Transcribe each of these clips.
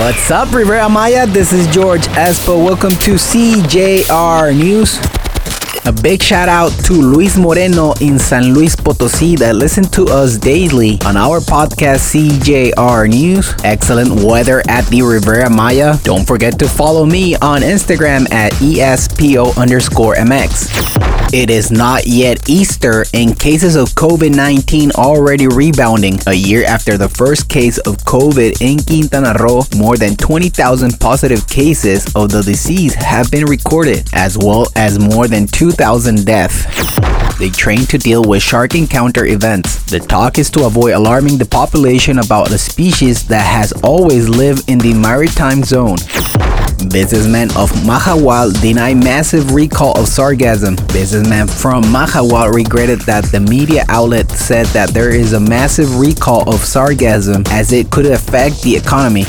What's up, Riviera Maya? This is George Espo. Welcome to CJR News. A big shout out to Luis Moreno in San Luis Potosí that listen to us daily on our podcast CJR News. Excellent weather at the Riviera Maya. Don't forget to follow me on Instagram at ESPO underscore MX. It is not yet Easter, and cases of COVID 19 already rebounding. A year after the first case of COVID in Quintana Roo, more than 20,000 positive cases of the disease have been recorded, as well as more than 2,000 deaths. They train to deal with shark encounter events. The talk is to avoid alarming the population about a species that has always lived in the maritime zone. Businessmen of Mahahual deny massive recall of sargassum. Businessmen from Mahahual regretted that the media outlet said that there is a massive recall of sargassum as it could affect the economy.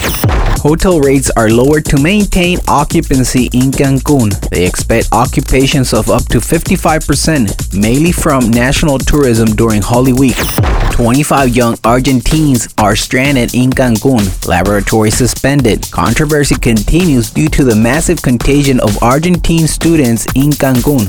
Hotel rates are lowered to maintain occupancy in Cancun. They expect occupations of up to 55%, mainly from national tourism during Holy Week. 25 young Argentines are stranded in Cancun. Laboratory suspended. Controversy continues due to the massive contagion of Argentine students in Cancun.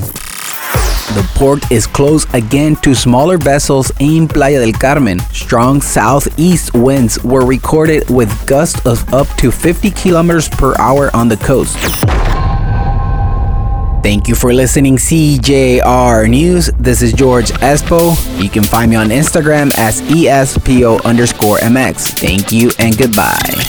The port is closed again to smaller vessels in Playa del Carmen. Strong southeast winds were recorded with gusts of up to 50 kilometers per hour on the coast. Thank you for listening, CJR News. This is George Espo. You can find me on Instagram as ESPO underscore MX. Thank you and goodbye.